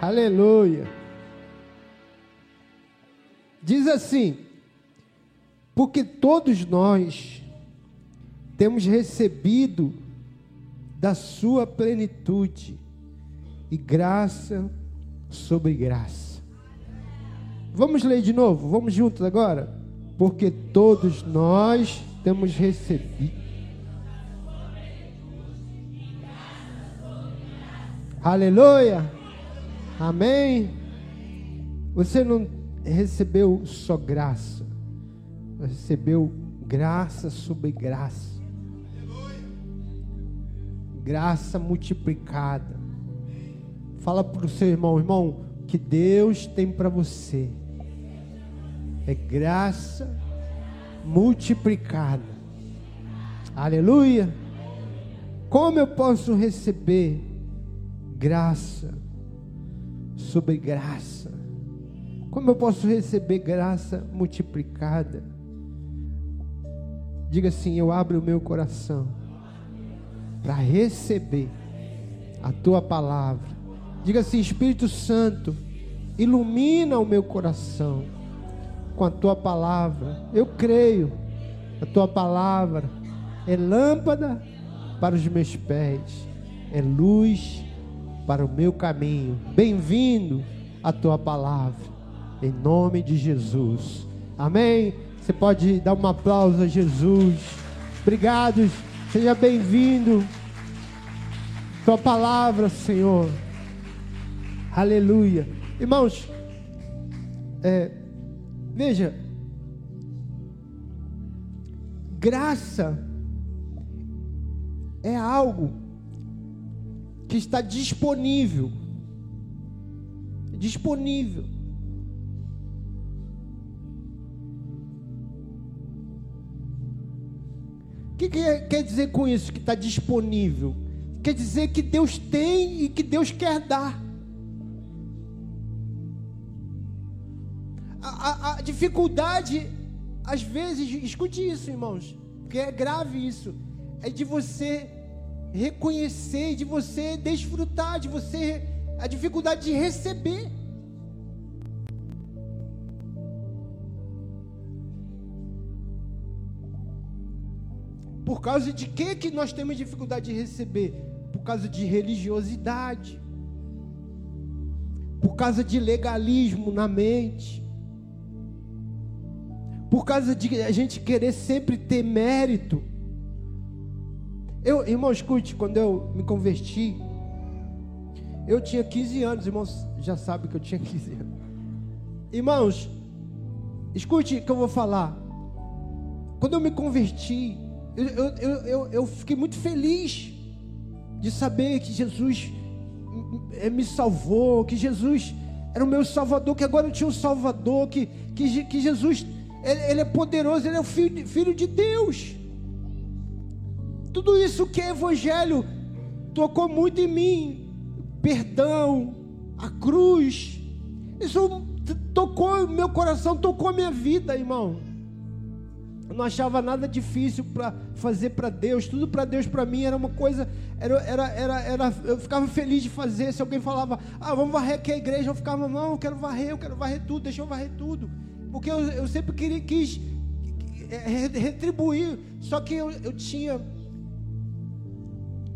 Aleluia. Diz assim: porque todos nós temos recebido da sua plenitude e graça sobre graça. Vamos ler de novo, vamos juntos agora? Porque todos nós temos recebido. Aleluia. Amém. Você não recebeu só graça, recebeu graça sobre graça. Graça multiplicada. Fala para o seu irmão, irmão, que Deus tem para você é graça multiplicada. Aleluia. Como eu posso receber graça sobre graça? Como eu posso receber graça multiplicada? Diga assim: Eu abro o meu coração para receber a tua palavra. Diga assim: Espírito Santo, ilumina o meu coração com a tua palavra. Eu creio, a tua palavra é lâmpada para os meus pés, é luz para o meu caminho. Bem-vindo a tua palavra, em nome de Jesus. Amém. Você pode dar um aplauso a Jesus. Obrigado, seja bem-vindo. Tua palavra, Senhor. Aleluia. Irmãos, é, veja, graça é algo que está disponível. Disponível. O que, que quer dizer com isso que está disponível? Quer dizer que Deus tem e que Deus quer dar. A, a, a dificuldade, às vezes, escute isso, irmãos, porque é grave isso, é de você reconhecer, de você desfrutar, de você a dificuldade de receber. Por causa de que que nós temos dificuldade de receber? Por causa de religiosidade. Por causa de legalismo na mente. Por causa de a gente querer sempre ter mérito. Eu, irmão, escute, quando eu me converti, eu tinha 15 anos, irmãos já sabem que eu tinha 15 anos. Irmãos, escute o que eu vou falar. Quando eu me converti, eu, eu, eu, eu, fiquei muito feliz de saber que Jesus me salvou, que Jesus era o meu Salvador, que agora eu tinha um Salvador, que, que, que Jesus ele, ele, é poderoso, ele é o filho, filho de Deus. Tudo isso que é Evangelho tocou muito em mim. Perdão, a cruz. Isso tocou meu coração, tocou minha vida, irmão. Eu não achava nada difícil para fazer para Deus, tudo para Deus para mim era uma coisa, era, era, era, era, eu ficava feliz de fazer. Se alguém falava, ah, vamos varrer aqui a igreja, eu ficava, não, eu quero varrer, eu quero varrer tudo, deixa eu varrer tudo, porque eu, eu sempre queria, quis é, retribuir, só que eu, eu tinha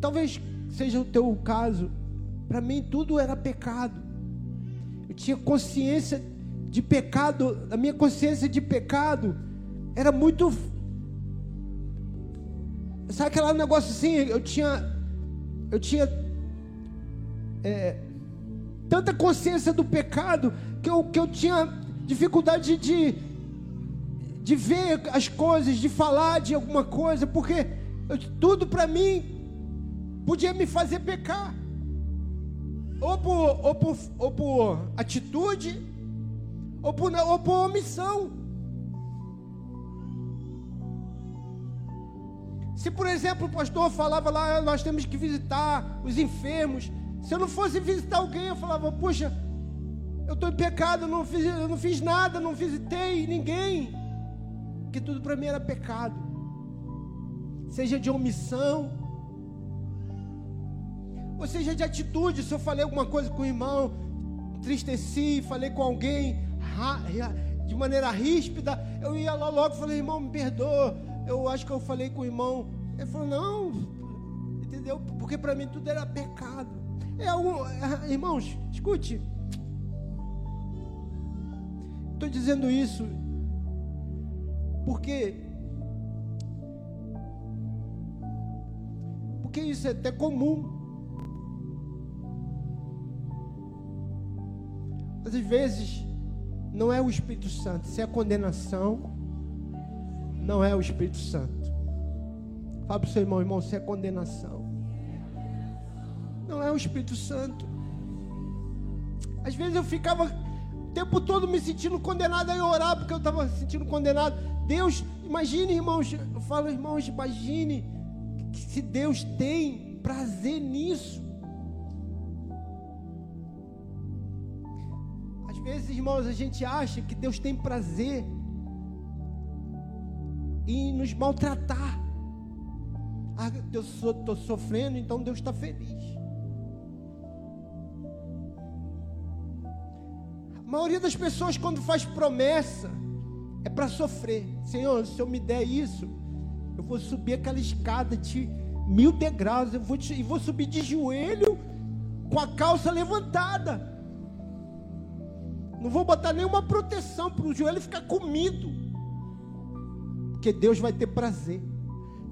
Talvez seja o teu caso. Para mim tudo era pecado. Eu tinha consciência de pecado, a minha consciência de pecado era muito Sabe aquele negócio assim, eu tinha eu tinha é, tanta consciência do pecado que eu, que eu tinha dificuldade de, de ver as coisas, de falar de alguma coisa, porque eu, tudo para mim podia me fazer pecar, ou por, ou por, ou por atitude, ou por, ou por omissão. Se, por exemplo, o pastor falava lá, nós temos que visitar os enfermos. Se eu não fosse visitar alguém, eu falava, puxa, eu estou em pecado, eu não, fiz, eu não fiz nada, não visitei ninguém. Porque tudo para mim era pecado. Seja de omissão, ou seja, de atitude, se eu falei alguma coisa com o irmão, entristeci, falei com alguém de maneira ríspida, eu ia lá logo e falei, irmão, me perdoa. Eu acho que eu falei com o irmão. Ele falou, não, entendeu? Porque para mim tudo era pecado. É algo, é, irmãos, escute. Estou dizendo isso porque porque isso é até comum. Às vezes não é o Espírito Santo, se é condenação, não é o Espírito Santo. Fala para o seu irmão, irmão, se é condenação. Não é o Espírito Santo. Às vezes eu ficava o tempo todo me sentindo condenado a orar, porque eu estava sentindo condenado. Deus, imagine, irmãos, eu falo, irmãos, imagine que se Deus tem prazer nisso. Vezes, irmãos, a gente acha que Deus tem prazer em nos maltratar. Ah, eu estou sofrendo, então Deus está feliz. A maioria das pessoas, quando faz promessa, é para sofrer. Senhor, se eu me der isso, eu vou subir aquela escada de mil degraus, eu vou, e vou subir de joelho com a calça levantada. Não vou botar nenhuma proteção para o joelho ficar comido. Porque Deus vai ter prazer.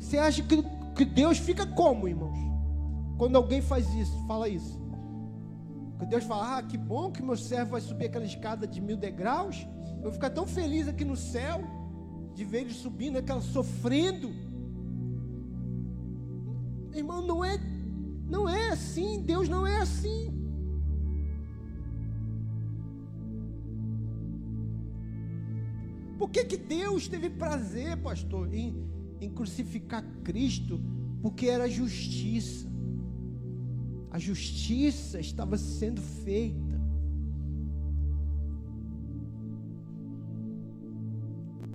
Você acha que, que Deus fica como, irmãos? Quando alguém faz isso, fala isso. Quando Deus fala, ah, que bom que meu servo vai subir aquela escada de mil degraus. Eu vou ficar tão feliz aqui no céu de ver ele subindo, aquela sofrendo. Irmão, não é, não é assim. Deus não é assim. Por que, que Deus teve prazer, pastor, em, em crucificar Cristo? Porque era justiça. A justiça estava sendo feita.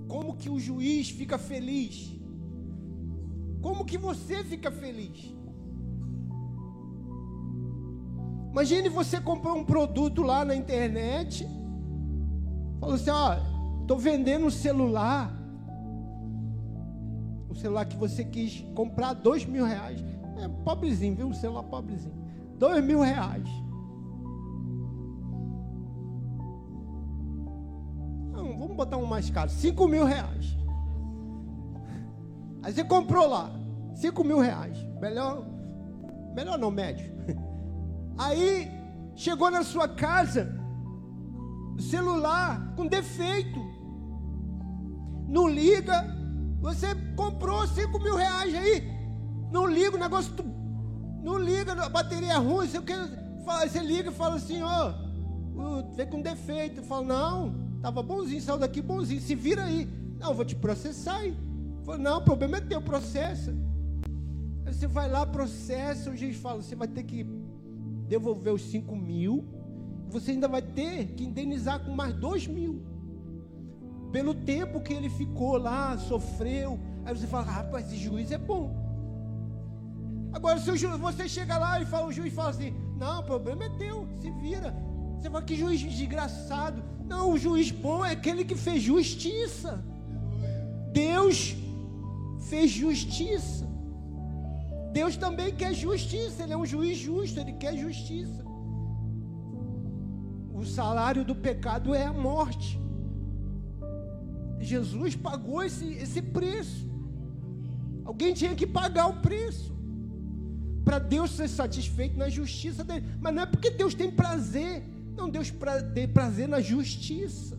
Como que o juiz fica feliz? Como que você fica feliz? Imagine você comprar um produto lá na internet, falou assim: ó, Estou vendendo um celular. Um celular que você quis comprar dois mil reais. É pobrezinho, viu? Um celular pobrezinho. Dois mil reais. Não, vamos botar um mais caro. Cinco mil reais. Aí você comprou lá. Cinco mil reais. Melhor, melhor não, médio. Aí chegou na sua casa, celular com defeito não liga. Você comprou 5 mil reais aí, não liga, o negócio. Tu, não liga, a bateria é ruim. Você, você liga e fala assim: ó, oh, vem com defeito. Fala, não, tava bonzinho, saiu daqui bonzinho, se vira aí. Não, vou te processar aí. Fala, não, o problema é teu, processo. Aí você vai lá, processa, o juiz fala: você vai ter que devolver os 5 mil, você ainda vai ter que indenizar com mais 2 mil pelo tempo que ele ficou lá, sofreu. Aí você fala, rapaz, esse juiz é bom. Agora, se ju, você chega lá e fala, o juiz fala assim: não, o problema é teu, se vira. Você fala, que juiz desgraçado. Não, o juiz bom é aquele que fez justiça. Deus fez justiça. Deus também quer justiça, Ele é um juiz justo, Ele quer justiça. O salário do pecado é a morte. Jesus pagou esse, esse preço. Alguém tinha que pagar o preço. Para Deus ser satisfeito na justiça dele. Mas não é porque Deus tem prazer. Não, Deus pra, tem prazer na justiça.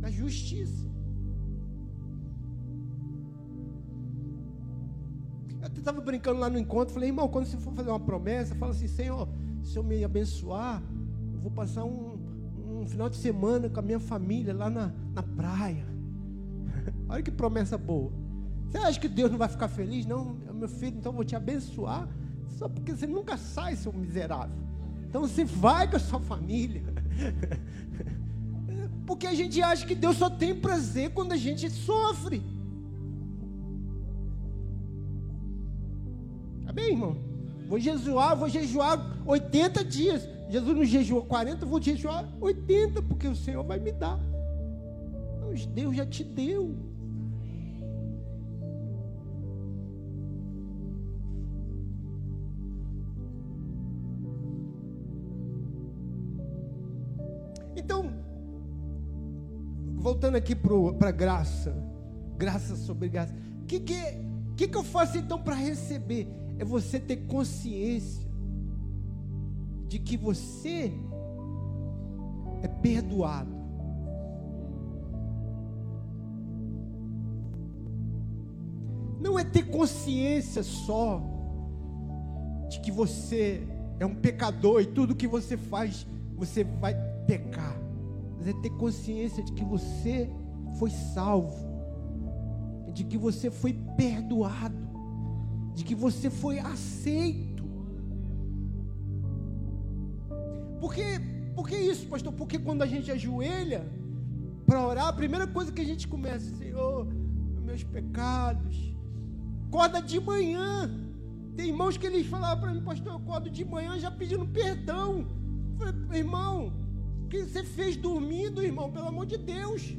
Na justiça. Eu estava brincando lá no encontro. Falei, irmão, quando você for fazer uma promessa, fala assim: Senhor, se eu me abençoar, eu vou passar um, um final de semana com a minha família lá na, na praia. Olha que promessa boa. Você acha que Deus não vai ficar feliz? Não, meu filho, então eu vou te abençoar. Só porque você nunca sai, seu miserável. Então você vai com a sua família. Porque a gente acha que Deus só tem prazer quando a gente sofre. Amém, irmão? Vou jejuar, vou jejuar 80 dias. Jesus não jejuou 40, eu vou jejuar 80, porque o Senhor vai me dar. Deus já te deu. Então, voltando aqui para graça, graça sobre graça. O que, que, que, que eu faço então para receber? É você ter consciência de que você é perdoado. Não é ter consciência só de que você é um pecador e tudo que você faz você vai pecar, mas é ter consciência de que você foi salvo, de que você foi perdoado, de que você foi aceito. Por que, por que isso, pastor? Porque quando a gente ajoelha para orar, a primeira coisa que a gente começa, Senhor, meus pecados. Acorda de manhã. Tem irmãos que eles falavam para mim, pastor, eu acordo de manhã já pedindo perdão. Eu falei, irmão, o que você fez dormindo, irmão? Pelo amor de Deus.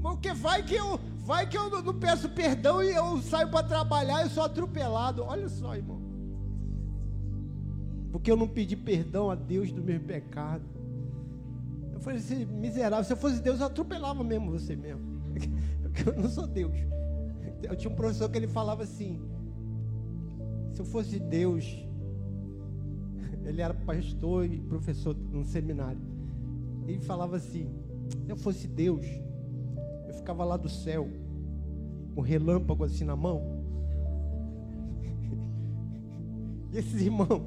Porque vai que eu Vai que eu não peço perdão e eu saio para trabalhar e sou atropelado. Olha só, irmão. Porque eu não pedi perdão a Deus do meu pecado. Eu falei assim, miserável, se eu fosse Deus, eu atropelava mesmo você mesmo. Porque eu não sou Deus. Eu tinha um professor que ele falava assim: se eu fosse Deus, ele era pastor e professor num seminário. Ele falava assim: se eu fosse Deus, ficava lá do céu, com relâmpago assim na mão. E esses irmãos,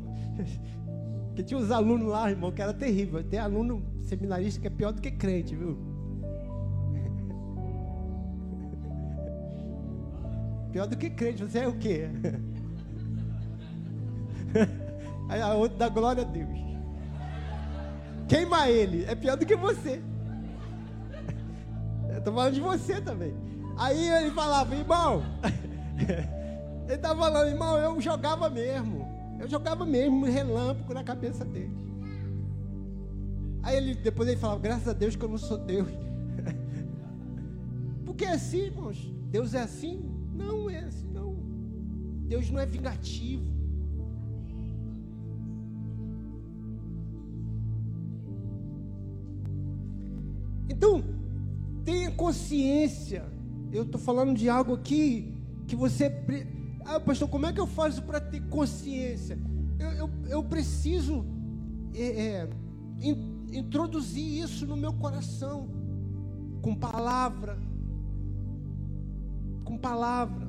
que tinha uns alunos lá, irmão, que era terrível. Tem aluno seminarista que é pior do que crente, viu? Pior do que crente, você é o quê? Aí a outra dá glória a Deus. Queima ele, é pior do que você. Estou falando de você também. Aí ele falava, irmão. ele estava falando, irmão, eu jogava mesmo. Eu jogava mesmo relâmpago na cabeça dele. Aí ele, depois ele falava, graças a Deus que eu não sou Deus. Porque é assim, irmãos. Deus é assim? Não é assim, não. Deus não é vingativo. Então, consciência. Eu estou falando de algo aqui que você. Ah, pastor, como é que eu faço para ter consciência? Eu, eu, eu preciso é, é, in, introduzir isso no meu coração, com palavra, com palavra,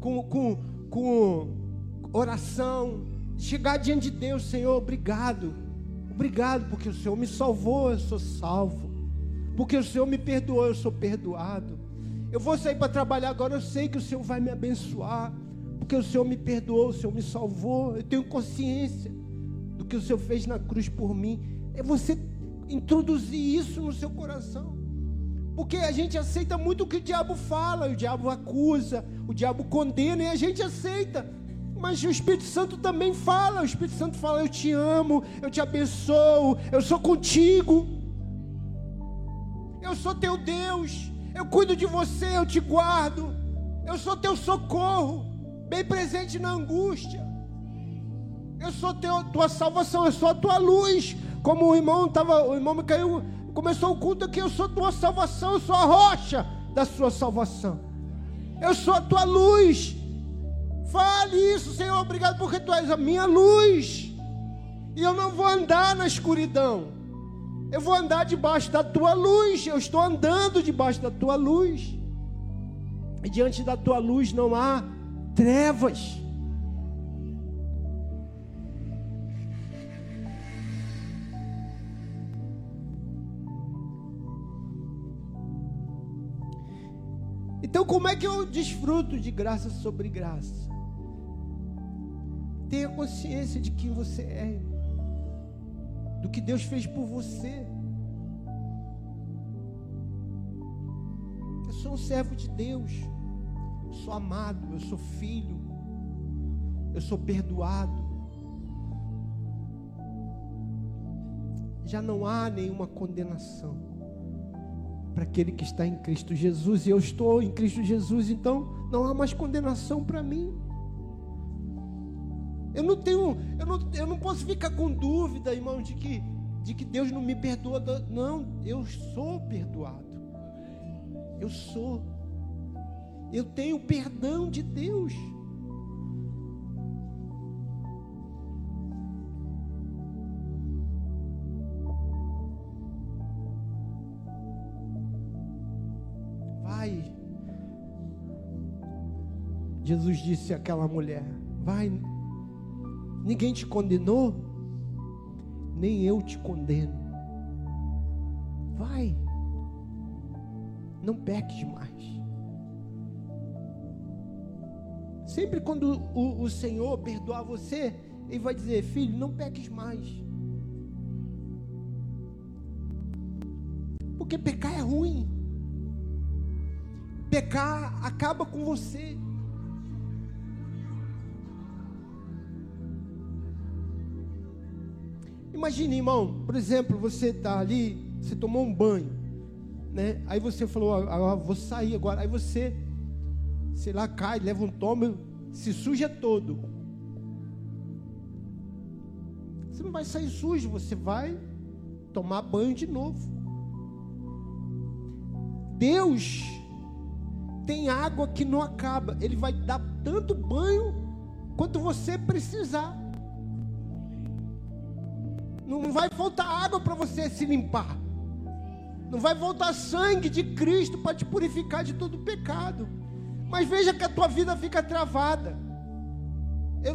com, com, com oração, chegar diante de Deus, Senhor, obrigado Obrigado, porque o Senhor me salvou, eu sou salvo. Porque o Senhor me perdoou, eu sou perdoado. Eu vou sair para trabalhar agora, eu sei que o Senhor vai me abençoar. Porque o Senhor me perdoou, o Senhor me salvou. Eu tenho consciência do que o Senhor fez na cruz por mim. É você introduzir isso no seu coração. Porque a gente aceita muito o que o diabo fala, o diabo acusa, o diabo condena e a gente aceita. Mas o Espírito Santo também fala. O Espírito Santo fala: Eu te amo, eu te abençoo, eu sou contigo. Sou teu Deus, eu cuido de você, eu te guardo. Eu sou teu socorro, bem presente na angústia. Eu sou teu, tua salvação, eu sou a tua luz. Como o irmão estava, o irmão me caiu, começou o culto aqui, eu sou tua salvação, eu sou a rocha da sua salvação. Eu sou a tua luz. Fale isso, Senhor, obrigado porque tu és a minha luz. E eu não vou andar na escuridão. Eu vou andar debaixo da tua luz. Eu estou andando debaixo da tua luz. E diante da tua luz não há trevas. Então, como é que eu desfruto de graça sobre graça? Tenha consciência de quem você é, do que Deus fez por você. Eu sou um servo de Deus, sou amado, eu sou filho, eu sou perdoado. Já não há nenhuma condenação para aquele que está em Cristo Jesus, e eu estou em Cristo Jesus, então não há mais condenação para mim. Eu não tenho, eu não, eu não posso ficar com dúvida, irmão, de que, de que Deus não me perdoa. Não, eu sou perdoado. Eu sou. Eu tenho perdão de Deus. Vai. Jesus disse àquela mulher: Vai, Ninguém te condenou, nem eu te condeno. Vai, não peques mais. Sempre quando o, o Senhor perdoar você, Ele vai dizer: Filho, não peques mais. Porque pecar é ruim. Pecar acaba com você. Imagine, irmão, por exemplo, você está ali, você tomou um banho, né? Aí você falou, ah, vou sair agora. Aí você, sei lá, cai, leva um tomo, se suja todo. Você não vai sair sujo, você vai tomar banho de novo. Deus tem água que não acaba. Ele vai dar tanto banho quanto você precisar. Não vai faltar água para você se limpar. Não vai voltar sangue de Cristo para te purificar de todo pecado. Mas veja que a tua vida fica travada.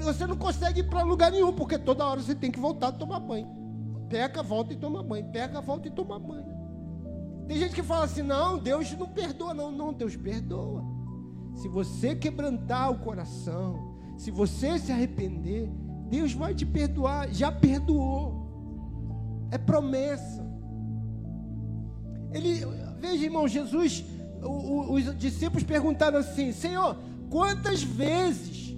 Você não consegue ir para lugar nenhum, porque toda hora você tem que voltar a tomar banho. Pega, volta e toma banho. Pega, volta e toma banho. Tem gente que fala assim: não, Deus não perdoa. Não, não, Deus perdoa. Se você quebrantar o coração, se você se arrepender, Deus vai te perdoar. Já perdoou é promessa. Ele, veja, irmão, Jesus, o, o, os discípulos perguntaram assim: Senhor, quantas vezes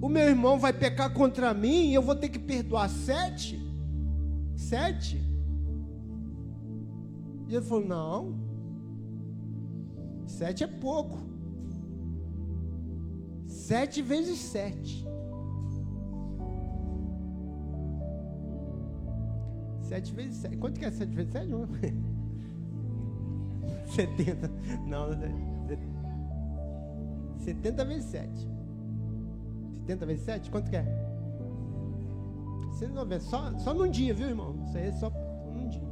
o meu irmão vai pecar contra mim e eu vou ter que perdoar? Sete? Sete? E ele falou: Não, sete é pouco. Sete vezes sete. 7 vezes 7. Quanto que é 7 vezes 7? 70. Não, 70 vezes 7. 70 vezes 7? Quanto que é? 190. Só, só num dia, viu, irmão? Isso aí é só num dia.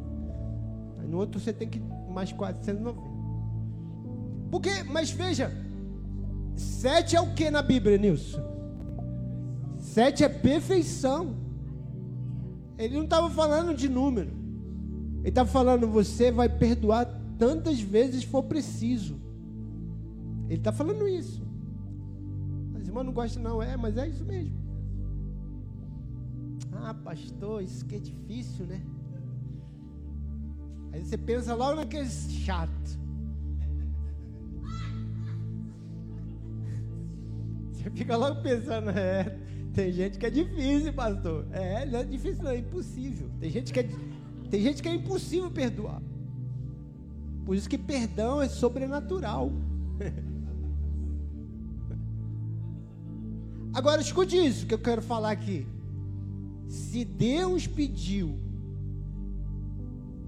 Aí no outro você tem que mais 490. Porque, mas veja, 7 é o que na Bíblia, Nilson? 7 é perfeição. Ele não estava falando de número. Ele estava falando, você vai perdoar tantas vezes for preciso. Ele está falando isso. As irmãs não gostam, não, é, mas é isso mesmo. Ah, pastor, isso que é difícil, né? Aí você pensa logo naquele chato. Você fica logo pensando, é, tem gente que é difícil, pastor. É, não é difícil, não, é impossível. Tem gente que é, tem gente que é impossível perdoar. Por isso que perdão é sobrenatural. Agora escute isso que eu quero falar aqui. Se Deus pediu,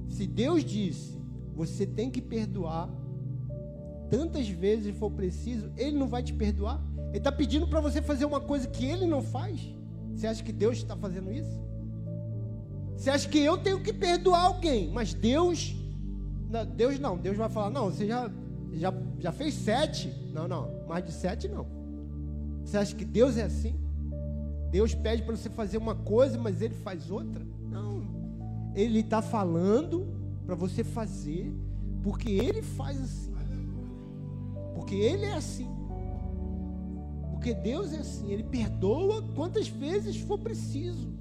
se Deus disse, você tem que perdoar tantas vezes for preciso, Ele não vai te perdoar? Ele está pedindo para você fazer uma coisa que ele não faz. Você acha que Deus está fazendo isso? Você acha que eu tenho que perdoar alguém, mas Deus, Deus não, Deus vai falar, não, você já, já, já fez sete, não, não, mais de sete não. Você acha que Deus é assim? Deus pede para você fazer uma coisa, mas Ele faz outra? Não, Ele está falando para você fazer, porque Ele faz assim, porque Ele é assim. Porque Deus é assim, Ele perdoa quantas vezes for preciso.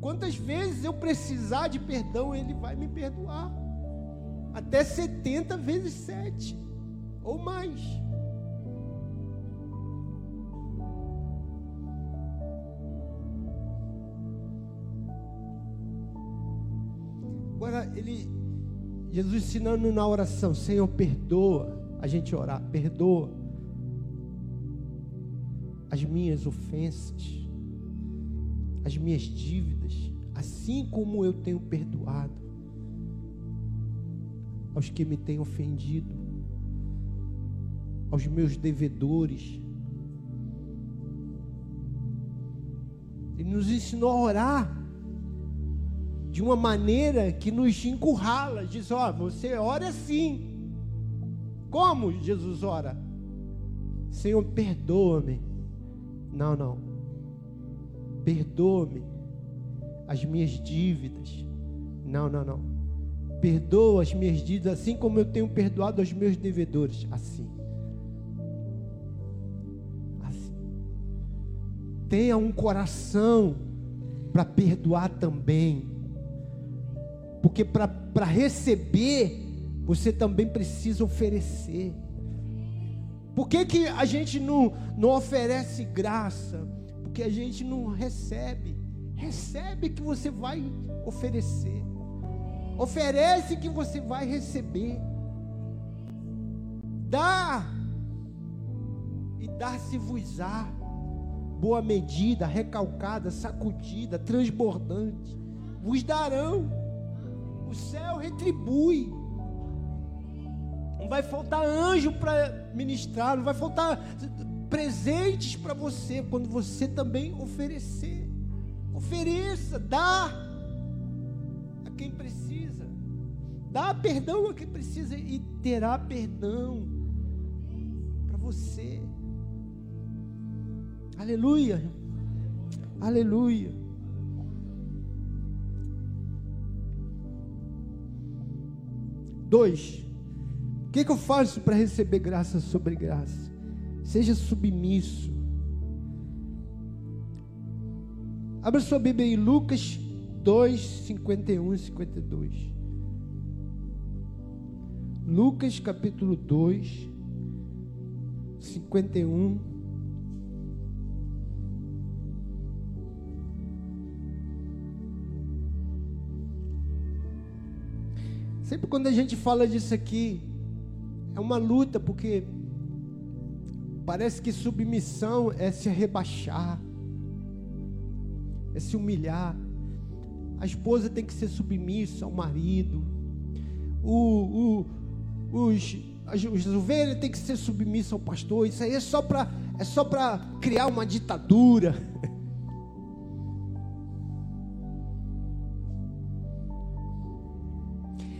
Quantas vezes eu precisar de perdão, Ele vai me perdoar. Até 70 vezes 7 ou mais. Agora, ele, Jesus ensinando na oração: Senhor, perdoa. A gente orar, perdoa as minhas ofensas, as minhas dívidas, assim como eu tenho perdoado aos que me têm ofendido, aos meus devedores. Ele nos ensinou a orar de uma maneira que nos encurrala. Diz: Ó, oh, você ora assim. Como Jesus ora? Senhor, perdoa-me. Não, não. Perdoa-me as minhas dívidas. Não, não, não. Perdoa as minhas dívidas assim como eu tenho perdoado aos meus devedores. Assim. Assim. Tenha um coração para perdoar também. Porque para receber, você também precisa oferecer. Por que, que a gente não, não oferece graça? Porque a gente não recebe. Recebe que você vai oferecer. Oferece que você vai receber. Dá. E dar-se-vos-á. Boa medida, recalcada, sacudida, transbordante. Vos darão o céu retribui. Não vai faltar anjo para ministrar, não vai faltar presentes para você quando você também oferecer. Ofereça, dá a quem precisa. Dá perdão a quem precisa e terá perdão para você. Aleluia. Aleluia. Dois, que, que eu faço para receber graça sobre graça? Seja submisso. Abra sua Bíblia em Lucas 2, 51 e 52. Lucas capítulo 2, 51 Sempre quando a gente fala disso aqui, é uma luta, porque parece que submissão é se rebaixar, é se humilhar. A esposa tem que ser submissa ao marido. O, o, os, as, os ovelhas têm que ser submissas ao pastor. Isso aí é só para é só criar uma ditadura.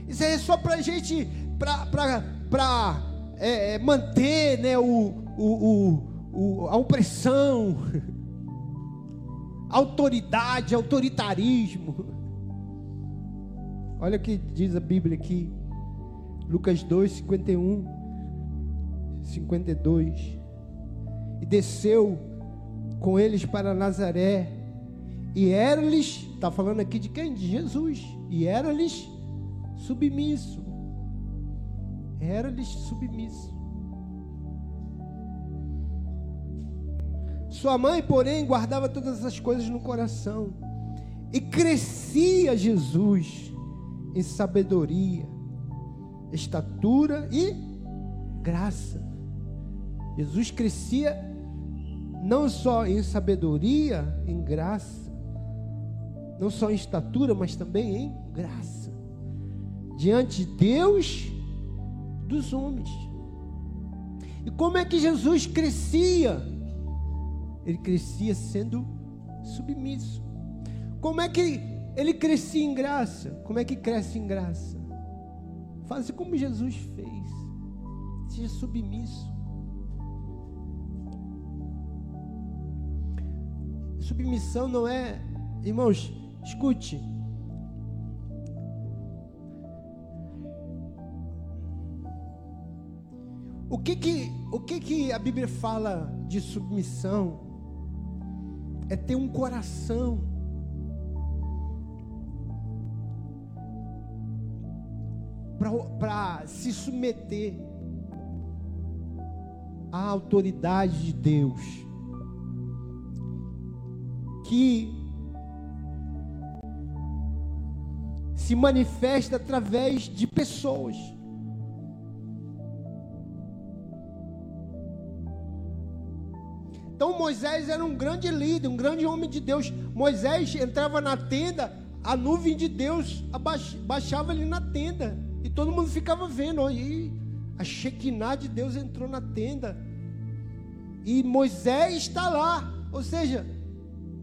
Isso aí é só para gente, para é, é, manter né, o, o, o, a opressão, autoridade, autoritarismo. Olha o que diz a Bíblia aqui, Lucas 2, 51, 52. E desceu com eles para Nazaré, e era-lhes, está falando aqui de quem? De Jesus, e era-lhes submisso. Era-lhes submisso. Sua mãe, porém, guardava todas essas coisas no coração. E crescia Jesus em sabedoria, estatura e graça. Jesus crescia não só em sabedoria, em graça, não só em estatura, mas também em graça diante de Deus dos homens. E como é que Jesus crescia? Ele crescia sendo submisso. Como é que ele crescia em graça? Como é que cresce em graça? Faça como Jesus fez. Seja submisso. Submissão não é, irmãos, escute, O que que, o que que a Bíblia fala de submissão? É ter um coração para se submeter à autoridade de Deus. Que se manifesta através de pessoas. Moisés era um grande líder, um grande homem de Deus. Moisés entrava na tenda, a nuvem de Deus baixava ali na tenda. E todo mundo ficava vendo. E a Shekinah de Deus entrou na tenda. E Moisés está lá. Ou seja,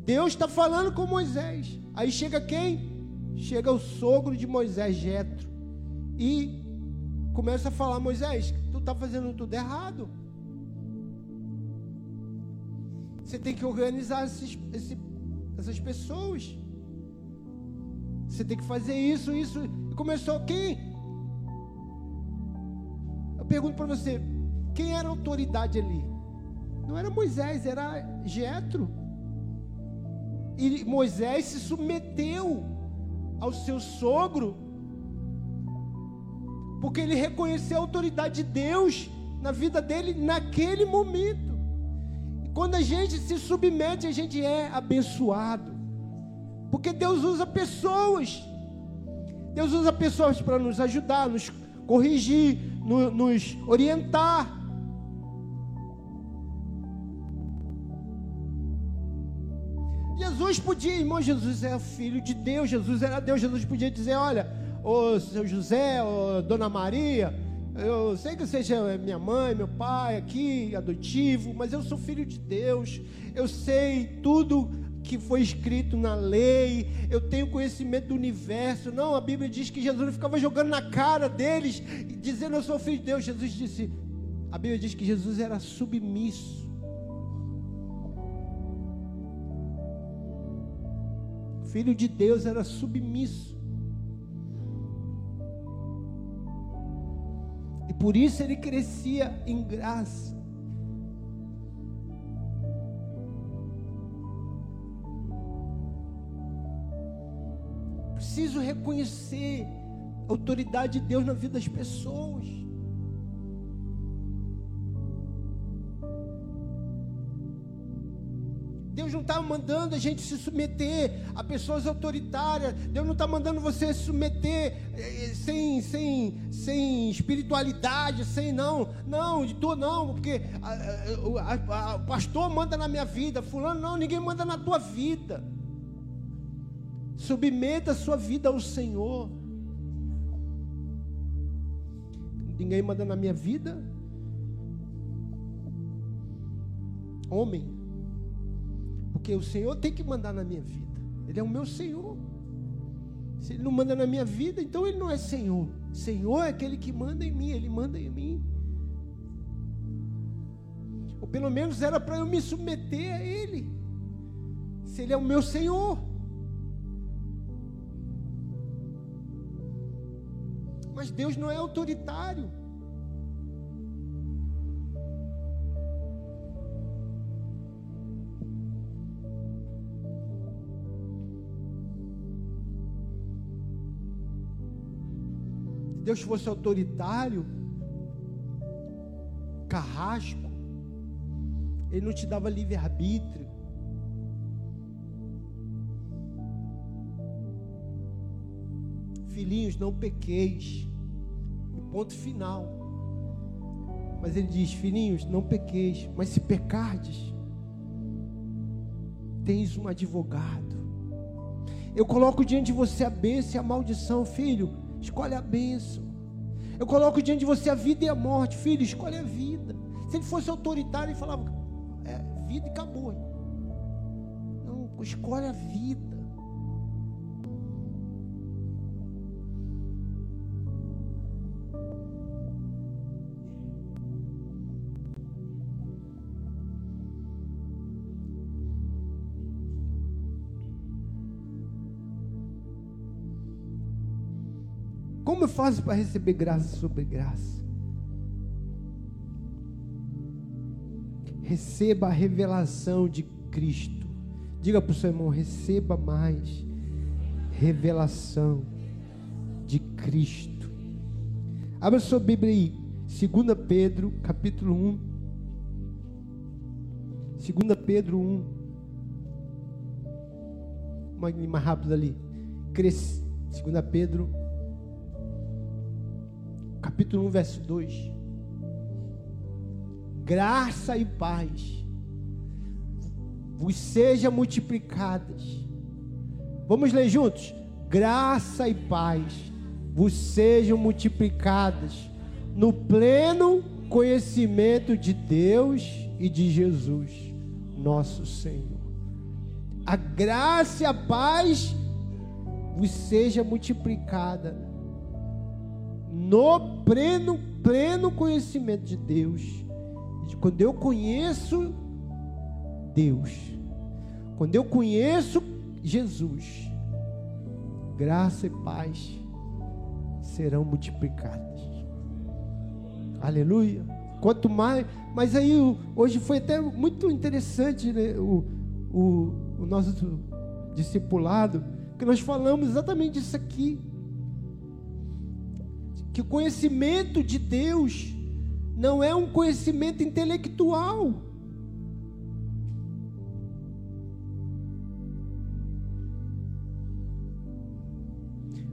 Deus está falando com Moisés. Aí chega quem? Chega o sogro de Moisés, Jetro. E começa a falar: Moisés, tu está fazendo tudo errado. Você tem que organizar esses, esse, essas pessoas. Você tem que fazer isso, isso. Começou quem? Eu pergunto para você, quem era a autoridade ali? Não era Moisés, era Jetro. E Moisés se submeteu ao seu sogro, porque ele reconheceu a autoridade de Deus na vida dele naquele momento. Quando a gente se submete, a gente é abençoado. Porque Deus usa pessoas. Deus usa pessoas para nos ajudar, nos corrigir, no, nos orientar. Jesus podia, irmão, Jesus é filho de Deus, Jesus era Deus, Jesus podia dizer: olha, ô seu José, ô dona Maria, eu sei que você é minha mãe, meu pai aqui, adotivo, mas eu sou filho de Deus. Eu sei tudo que foi escrito na lei. Eu tenho conhecimento do universo. Não, a Bíblia diz que Jesus ficava jogando na cara deles, dizendo eu sou filho de Deus. Jesus disse, a Bíblia diz que Jesus era submisso. Filho de Deus era submisso. Por isso ele crescia em graça. Preciso reconhecer a autoridade de Deus na vida das pessoas. Deus não está mandando a gente se submeter a pessoas autoritárias. Deus não está mandando você se submeter eh, sem, sem, sem espiritualidade, sem não. Não, de todo não, porque o pastor manda na minha vida, fulano não, ninguém manda na tua vida. Submeta a sua vida ao Senhor. Ninguém manda na minha vida. Homem, porque o Senhor tem que mandar na minha vida. Ele é o meu Senhor. Se Ele não manda na minha vida, então Ele não é Senhor. Senhor é aquele que manda em mim, Ele manda em mim. Ou pelo menos era para eu me submeter a Ele. Se Ele é o meu Senhor. Mas Deus não é autoritário. Deus fosse autoritário, carrasco, Ele não te dava livre-arbítrio. Filhinhos, não pequeis. Ponto final. Mas ele diz: Filhinhos, não pequeis. Mas se pecardes, tens um advogado. Eu coloco diante de você a bênção e a maldição, filho. Escolhe a bênção. Eu coloco diante de você a vida e a morte. Filho, escolhe a vida. Se ele fosse autoritário, ele falava: é, vida e acabou. Não, escolhe a vida. Como eu faço para receber graça sobre graça? Receba a revelação de Cristo. Diga para o seu irmão: receba mais revelação de Cristo. Abra sua Bíblia aí, 2 Pedro, capítulo 1. 2 Pedro 1. Mais, mais rápido ali. Cresce 2 Pedro, capítulo 1, verso 2. Graça e paz vos seja multiplicadas. Vamos ler juntos? Graça e paz vos sejam multiplicadas no pleno conhecimento de Deus e de Jesus, nosso Senhor. A graça e a paz vos seja multiplicada no pleno, pleno conhecimento de Deus. Quando eu conheço Deus, quando eu conheço Jesus, graça e paz serão multiplicadas. Aleluia. Quanto mais, mas aí hoje foi até muito interessante né, o, o, o nosso discipulado, que nós falamos exatamente isso aqui. Que o conhecimento de Deus não é um conhecimento intelectual.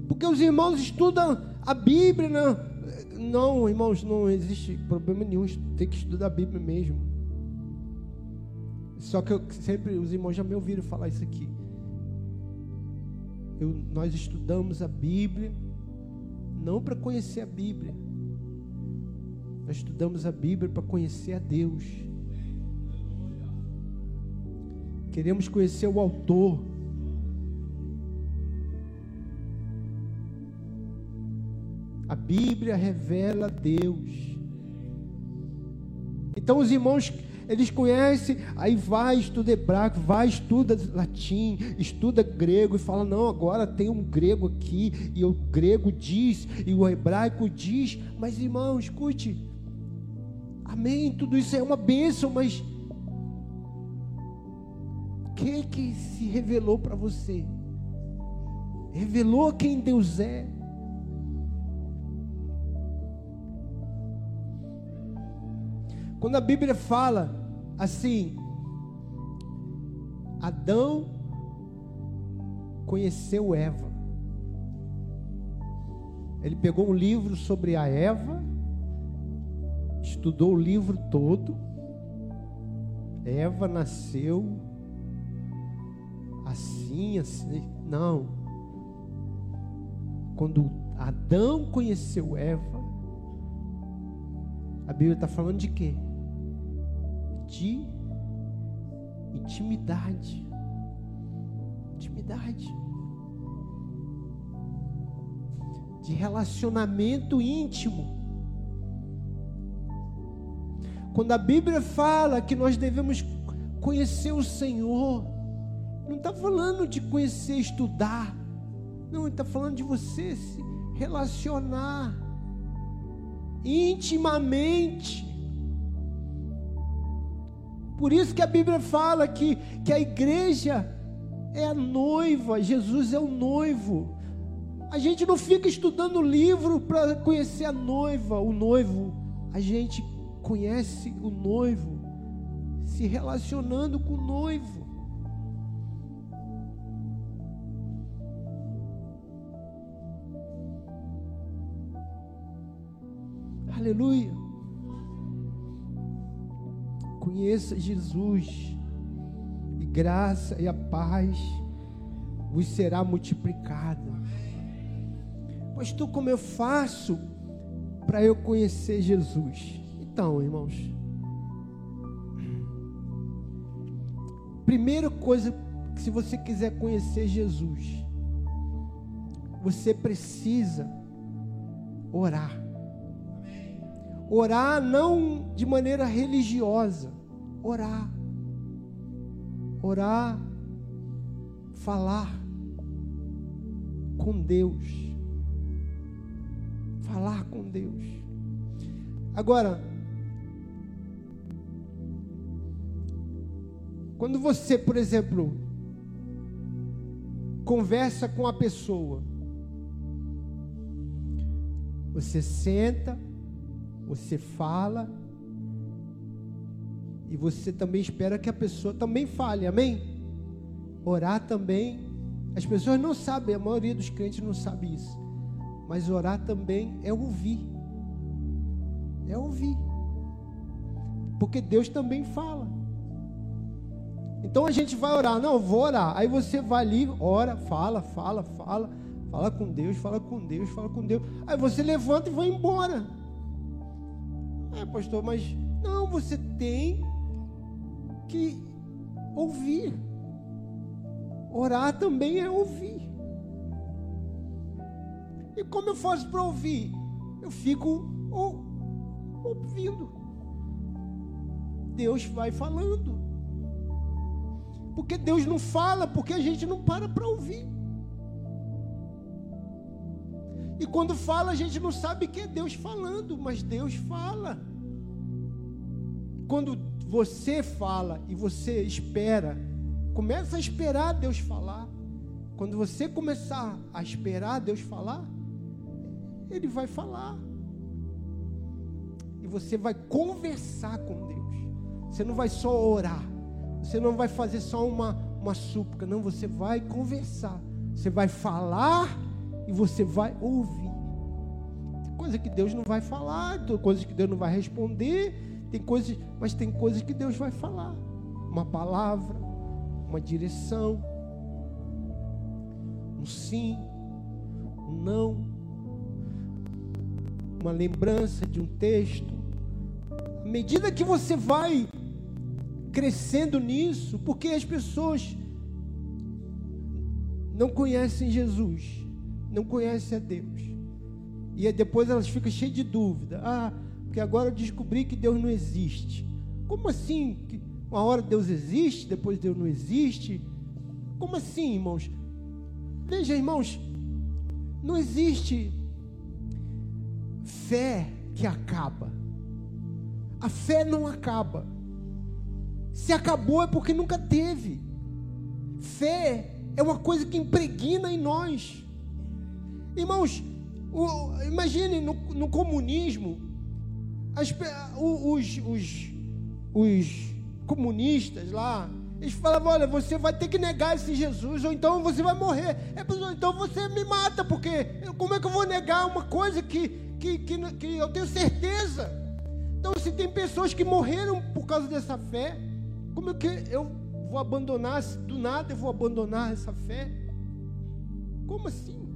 Porque os irmãos estudam a Bíblia, não, irmãos, não existe problema nenhum, tem que estudar a Bíblia mesmo. Só que eu, sempre os irmãos já me ouviram falar isso aqui. Eu, nós estudamos a Bíblia não para conhecer a Bíblia. Nós estudamos a Bíblia para conhecer a Deus. Queremos conhecer o autor. A Bíblia revela Deus. Então os irmãos eles conhecem, aí vai, estuda hebraico, vai, estuda latim, estuda grego e fala: não, agora tem um grego aqui, e o grego diz, e o hebraico diz. Mas irmão, escute, amém, tudo isso é uma bênção, mas o que que se revelou para você? Revelou quem Deus é. Quando a Bíblia fala assim, Adão conheceu Eva. Ele pegou um livro sobre a Eva, estudou o livro todo. Eva nasceu assim, assim. Não. Quando Adão conheceu Eva, a Bíblia está falando de quê? De intimidade. Intimidade. De relacionamento íntimo. Quando a Bíblia fala que nós devemos conhecer o Senhor, não está falando de conhecer, estudar. Não, está falando de você se relacionar intimamente por isso que a Bíblia fala que, que a igreja é a noiva, Jesus é o noivo. A gente não fica estudando livro para conhecer a noiva, o noivo. A gente conhece o noivo se relacionando com o noivo. Aleluia. Conheça Jesus, e graça e a paz vos será multiplicada. Pastor, como eu faço para eu conhecer Jesus? Então, irmãos, primeira coisa, se você quiser conhecer Jesus, você precisa orar. Orar não de maneira religiosa, orar. Orar, falar com Deus. Falar com Deus. Agora, quando você, por exemplo, conversa com a pessoa, você senta, você fala e você também espera que a pessoa também fale, amém? Orar também As pessoas não sabem, a maioria dos crentes não sabe isso. Mas orar também é ouvir. É ouvir. Porque Deus também fala. Então a gente vai orar, não, vou orar. Aí você vai ali, ora, fala, fala, fala, fala com Deus, fala com Deus, fala com Deus. Aí você levanta e vai embora. É, pastor, mas não, você tem que ouvir. Orar também é ouvir. E como eu faço para ouvir? Eu fico ouvindo. Deus vai falando. Porque Deus não fala, porque a gente não para para ouvir. E quando fala, a gente não sabe que é Deus falando, mas Deus fala. Quando você fala e você espera, começa a esperar Deus falar. Quando você começar a esperar Deus falar, Ele vai falar. E você vai conversar com Deus. Você não vai só orar. Você não vai fazer só uma, uma súplica. Não, você vai conversar. Você vai falar e você vai ouvir. Tem coisa que Deus não vai falar, tem coisas que Deus não vai responder, tem coisas, mas tem coisas que Deus vai falar. Uma palavra, uma direção, um sim, um não, uma lembrança de um texto. À medida que você vai crescendo nisso, porque as pessoas não conhecem Jesus, não conhecem a Deus. E depois elas ficam cheias de dúvida. Ah, porque agora eu descobri que Deus não existe. Como assim? Que uma hora Deus existe, depois Deus não existe? Como assim, irmãos? Veja, irmãos, não existe fé que acaba. A fé não acaba. Se acabou é porque nunca teve. Fé é uma coisa que impregna em nós. Irmãos, o, imagine no, no comunismo, as, os, os, os comunistas lá, eles falavam: olha, você vai ter que negar esse Jesus, ou então você vai morrer. É, então você me mata, porque como é que eu vou negar uma coisa que, que, que, que eu tenho certeza? Então, se tem pessoas que morreram por causa dessa fé, como é que eu vou abandonar, do nada eu vou abandonar essa fé? Como assim?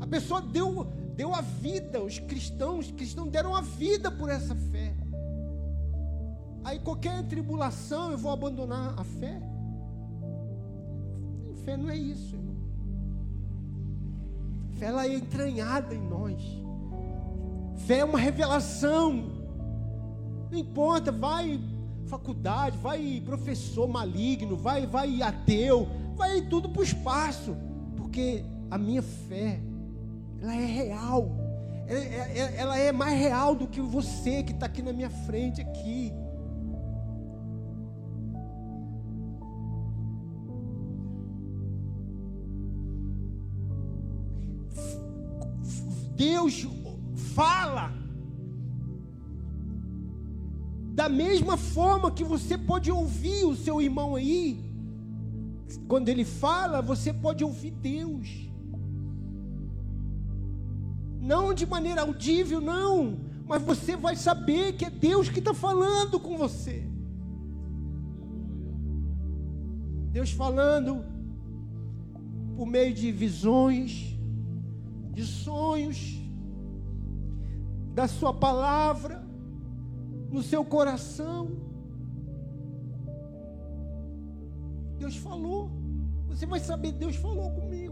A pessoa deu, deu a vida, os cristãos, os cristãos deram a vida por essa fé. Aí qualquer tribulação eu vou abandonar a fé? Fé não é isso, irmão. Fé ela é entranhada em nós. Fé é uma revelação. Não importa, vai faculdade, vai professor maligno, vai, vai ateu, vai tudo para o espaço, porque a minha fé, ela é real, ela, é, é, ela é mais real do que você que está aqui na minha frente aqui. Deus fala Da mesma forma que você pode ouvir o seu irmão aí, quando ele fala, você pode ouvir Deus. Não de maneira audível, não, mas você vai saber que é Deus que está falando com você. Deus falando por meio de visões, de sonhos, da Sua palavra no seu coração. Deus falou. Você vai saber, Deus falou comigo.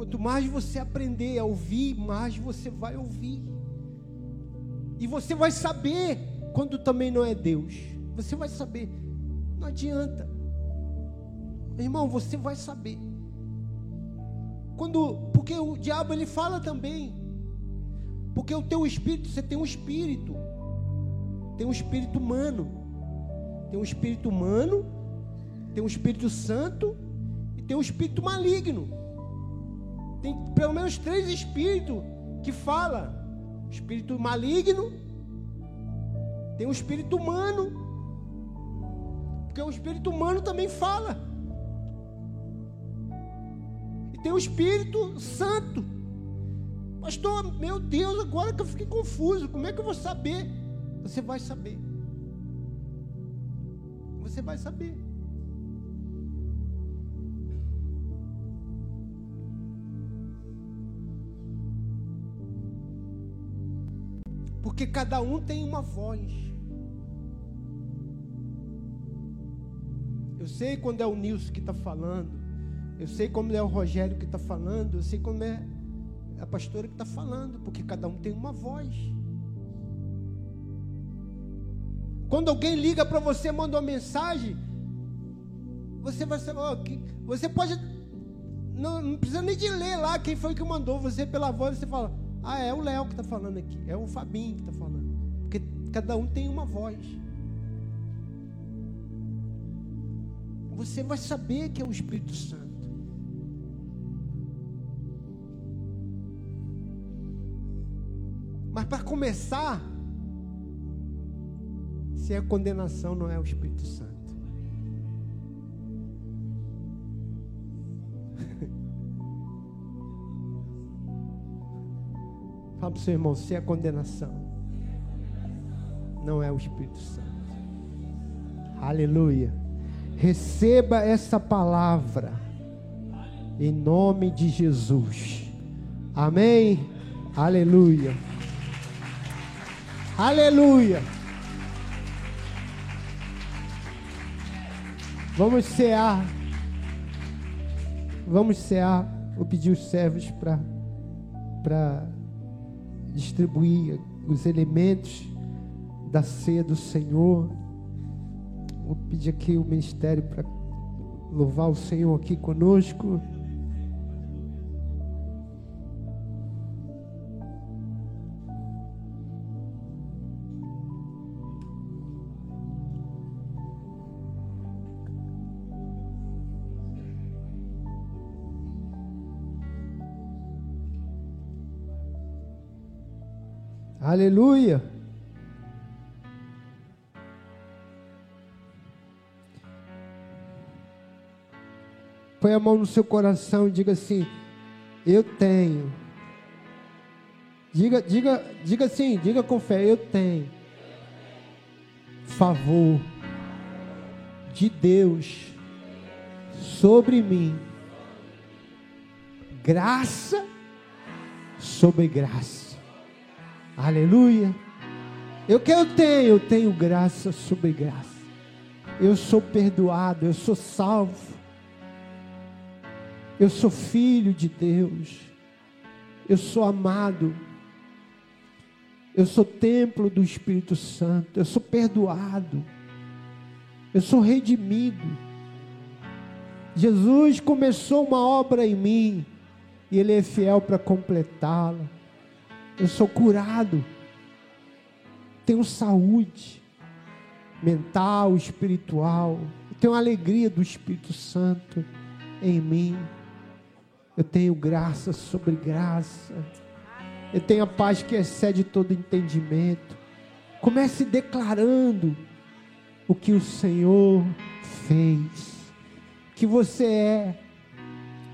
Quanto mais você aprender a ouvir, mais você vai ouvir. E você vai saber quando também não é Deus. Você vai saber. Não adianta. Irmão, você vai saber. Quando, porque o diabo ele fala também. Porque o teu espírito, você tem um espírito. Tem um espírito humano. Tem um espírito humano, tem um espírito santo e tem um espírito maligno. Tem pelo menos três espíritos que fala. Espírito maligno, Tem o espírito humano. Porque o espírito humano também fala. E tem o Espírito Santo. Pastor, meu Deus, agora que eu fiquei confuso, como é que eu vou saber? Você vai saber. Você vai saber. Porque cada um tem uma voz. Eu sei quando é o Nilson que está falando. Eu sei como é o Rogério que está falando. Eu sei como é a pastora que está falando. Porque cada um tem uma voz. Quando alguém liga para você, manda uma mensagem, você vai saber, você pode, não, não, precisa nem de ler lá quem foi que mandou, você pela voz, você fala, ah, é o Léo que está falando aqui, é o Fabinho que está falando, porque cada um tem uma voz. Você vai saber que é o Espírito Santo. Mas para começar, se é condenação, não é o Espírito Santo. Fala para o seu irmão, se é condenação, não é o Espírito Santo. Aleluia. Receba essa palavra em nome de Jesus. Amém. Aleluia. Aleluia. Vamos cear. Vamos cear. Vou pedir os servos para distribuir os elementos da ceia do Senhor. Vou pedir aqui o ministério para louvar o Senhor aqui conosco. Aleluia. Põe a mão no seu coração e diga assim: Eu tenho. Diga, diga, diga assim, diga com fé: Eu tenho favor de Deus sobre mim, graça sobre graça. Aleluia. Eu que eu tenho, eu tenho graça sobre graça. Eu sou perdoado, eu sou salvo. Eu sou filho de Deus. Eu sou amado. Eu sou templo do Espírito Santo. Eu sou perdoado. Eu sou redimido. Jesus começou uma obra em mim e Ele é fiel para completá-la. Eu sou curado. Tenho saúde mental, espiritual. Eu tenho a alegria do Espírito Santo em mim. Eu tenho graça sobre graça. Eu tenho a paz que excede todo entendimento. Comece declarando o que o Senhor fez, que você é.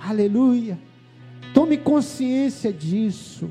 Aleluia. Tome consciência disso.